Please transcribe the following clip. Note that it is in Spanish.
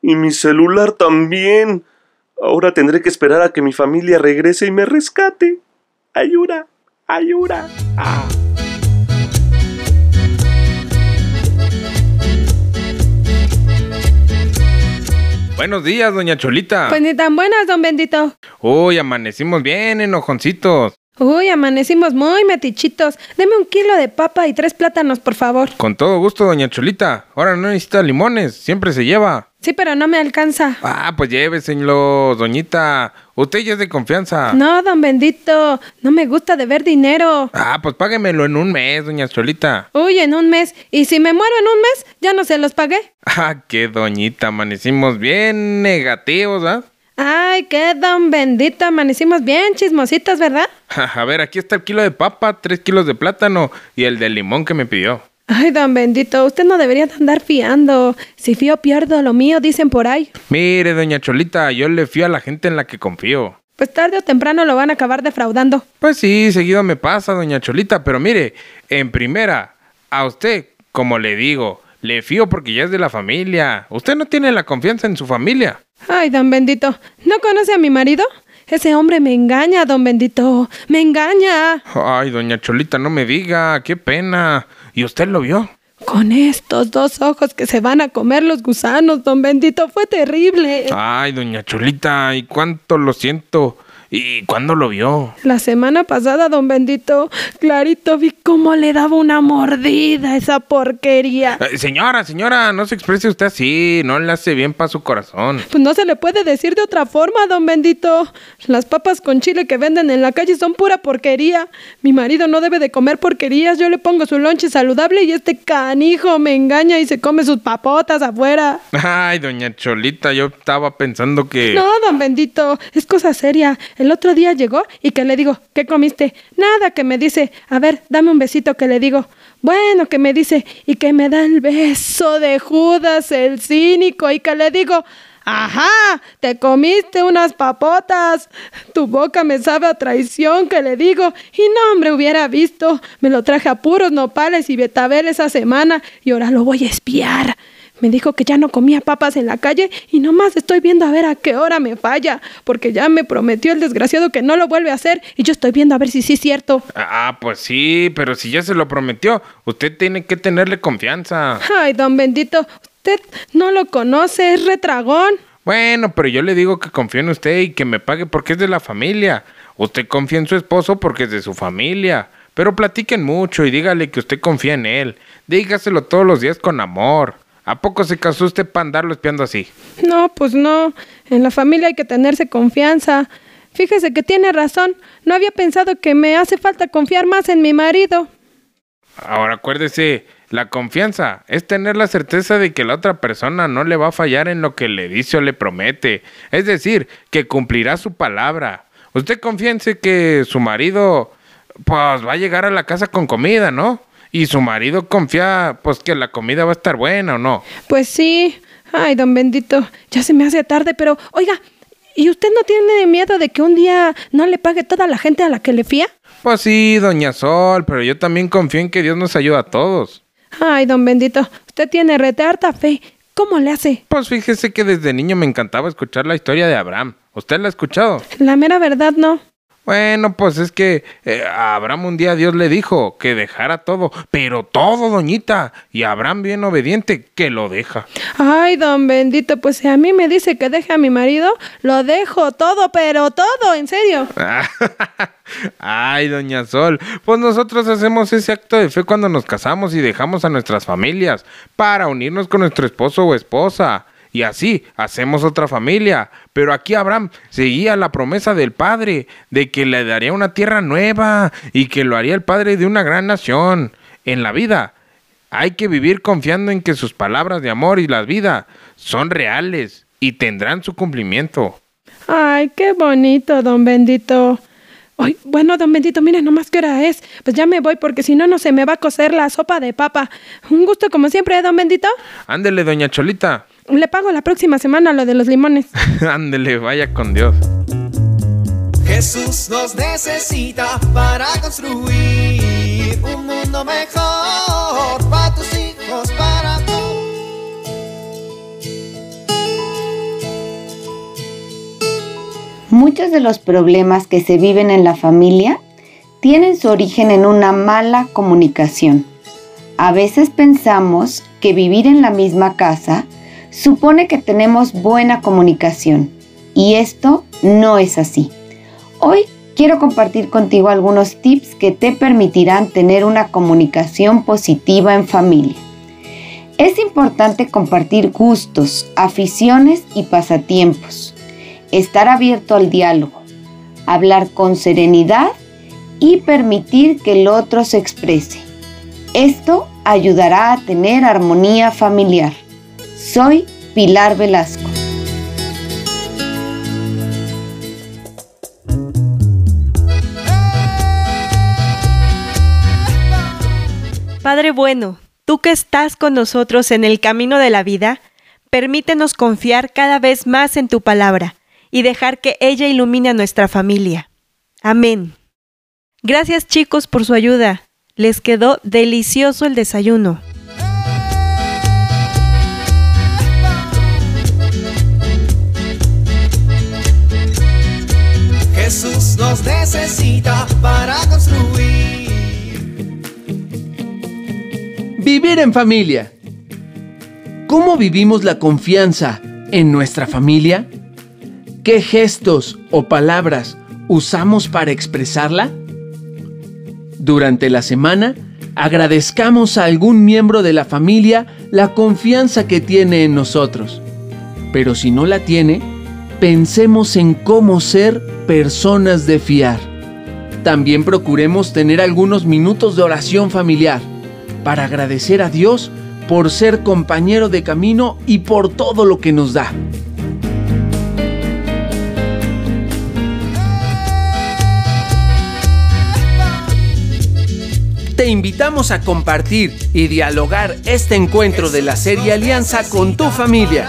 Y mi celular también. Ahora tendré que esperar a que mi familia regrese y me rescate. Ayuda, ayuda. Ah. Buenos días, doña Cholita. Pues ni tan buenas, don Bendito. Uy, amanecimos bien, enojoncitos. Uy, amanecimos muy metichitos. Deme un kilo de papa y tres plátanos, por favor. Con todo gusto, doña Cholita. Ahora no necesita limones, siempre se lleva. Sí, pero no me alcanza. Ah, pues lléveselo, doñita. Usted ya es de confianza. No, don Bendito. No me gusta deber dinero. Ah, pues páguemelo en un mes, doña Cholita. Uy, en un mes. Y si me muero en un mes, ya no se los pagué. Ah, qué doñita, amanecimos bien negativos, ¿ah? Qué don Bendito. Amanecimos bien chismositos, ¿verdad? A ver, aquí está el kilo de papa, tres kilos de plátano y el de limón que me pidió. Ay, don Bendito, usted no debería de andar fiando. Si fío pierdo lo mío, dicen por ahí. Mire, doña Cholita, yo le fío a la gente en la que confío. Pues tarde o temprano lo van a acabar defraudando. Pues sí, seguido me pasa, doña Cholita, pero mire, en primera, a usted, como le digo, le fío porque ya es de la familia. Usted no tiene la confianza en su familia. Ay, don Bendito, ¿no conoce a mi marido? Ese hombre me engaña, don Bendito. Me engaña. Ay, doña Cholita, no me diga, qué pena. ¿Y usted lo vio? Con estos dos ojos que se van a comer los gusanos, don Bendito, fue terrible. Ay, doña Cholita, ¿y cuánto lo siento? ¿Y cuándo lo vio? La semana pasada, don Bendito, clarito vi cómo le daba una mordida a esa porquería. Eh, señora, señora, no se exprese usted así, no le hace bien para su corazón. Pues no se le puede decir de otra forma, don Bendito. Las papas con chile que venden en la calle son pura porquería. Mi marido no debe de comer porquerías, yo le pongo su lonche saludable y este canijo me engaña y se come sus papotas afuera. Ay, doña Cholita, yo estaba pensando que... No, don Bendito, es cosa seria. El otro día llegó y que le digo, ¿qué comiste? Nada, que me dice, a ver, dame un besito, que le digo, bueno, que me dice, y que me da el beso de Judas, el cínico, y que le digo, Ajá, te comiste unas papotas. Tu boca me sabe a traición, que le digo. Y no, hombre, hubiera visto. Me lo traje a puros nopales y betabel esa semana y ahora lo voy a espiar. Me dijo que ya no comía papas en la calle y nomás estoy viendo a ver a qué hora me falla, porque ya me prometió el desgraciado que no lo vuelve a hacer y yo estoy viendo a ver si sí es cierto. Ah, pues sí, pero si ya se lo prometió, usted tiene que tenerle confianza. Ay, don bendito, usted no lo conoce, es retragón. Bueno, pero yo le digo que confío en usted y que me pague porque es de la familia. Usted confía en su esposo porque es de su familia. Pero platiquen mucho y dígale que usted confía en él. Dígaselo todos los días con amor. ¿A poco se casó usted para andarlo espiando así? No, pues no. En la familia hay que tenerse confianza. Fíjese que tiene razón. No había pensado que me hace falta confiar más en mi marido. Ahora acuérdese, la confianza es tener la certeza de que la otra persona no le va a fallar en lo que le dice o le promete. Es decir, que cumplirá su palabra. Usted confíense que su marido pues va a llegar a la casa con comida, ¿no? Y su marido confía pues que la comida va a estar buena o no. Pues sí. Ay, don bendito, ya se me hace tarde, pero oiga, ¿y usted no tiene miedo de que un día no le pague toda la gente a la que le fía? Pues sí, doña Sol, pero yo también confío en que Dios nos ayuda a todos. Ay, don bendito, usted tiene rete harta fe. ¿Cómo le hace? Pues fíjese que desde niño me encantaba escuchar la historia de Abraham. ¿Usted la ha escuchado? La mera verdad no. Bueno, pues es que eh, a Abraham un día Dios le dijo que dejara todo, pero todo, doñita. Y Abraham bien obediente, que lo deja. Ay, don bendito, pues si a mí me dice que deje a mi marido, lo dejo todo, pero todo, en serio. Ay, doña Sol, pues nosotros hacemos ese acto de fe cuando nos casamos y dejamos a nuestras familias para unirnos con nuestro esposo o esposa y así hacemos otra familia. Pero aquí Abraham seguía la promesa del Padre de que le daría una tierra nueva y que lo haría el Padre de una gran nación. En la vida hay que vivir confiando en que sus palabras de amor y la vida son reales y tendrán su cumplimiento. Ay, qué bonito, don Bendito. Ay, bueno, don Bendito, mire nomás qué hora es. Pues ya me voy porque si no, no se me va a cocer la sopa de papa. Un gusto como siempre, ¿eh, don Bendito? Ándele, doña Cholita. Le pago la próxima semana lo de los limones. Ándele, vaya con Dios. Jesús nos necesita para construir un mundo mejor para tus hijos, para todos. Muchos de los problemas que se viven en la familia tienen su origen en una mala comunicación. A veces pensamos que vivir en la misma casa supone que tenemos buena comunicación y esto no es así. Hoy quiero compartir contigo algunos tips que te permitirán tener una comunicación positiva en familia. Es importante compartir gustos, aficiones y pasatiempos, estar abierto al diálogo, hablar con serenidad y permitir que el otro se exprese. Esto ayudará a tener armonía familiar. Soy Pilar Velasco. Padre bueno, tú que estás con nosotros en el camino de la vida, permítenos confiar cada vez más en tu palabra y dejar que ella ilumine a nuestra familia. Amén. Gracias chicos por su ayuda. Les quedó delicioso el desayuno. Necesita para construir. Vivir en familia. ¿Cómo vivimos la confianza en nuestra familia? ¿Qué gestos o palabras usamos para expresarla? Durante la semana, agradezcamos a algún miembro de la familia la confianza que tiene en nosotros. Pero si no la tiene, pensemos en cómo ser personas de fiar. También procuremos tener algunos minutos de oración familiar para agradecer a Dios por ser compañero de camino y por todo lo que nos da. Te invitamos a compartir y dialogar este encuentro de la serie Alianza con tu familia.